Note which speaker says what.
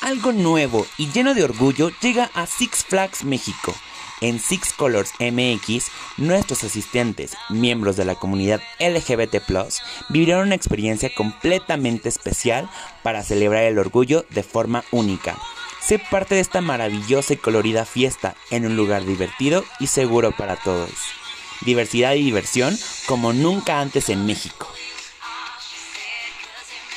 Speaker 1: Algo nuevo y lleno de orgullo llega a Six Flags México. En Six Colors MX, nuestros asistentes, miembros de la comunidad LGBT, vivirán una experiencia completamente especial para celebrar el orgullo de forma única. Parte de esta maravillosa y colorida fiesta en un lugar divertido y seguro para todos. Diversidad y diversión como nunca antes en México.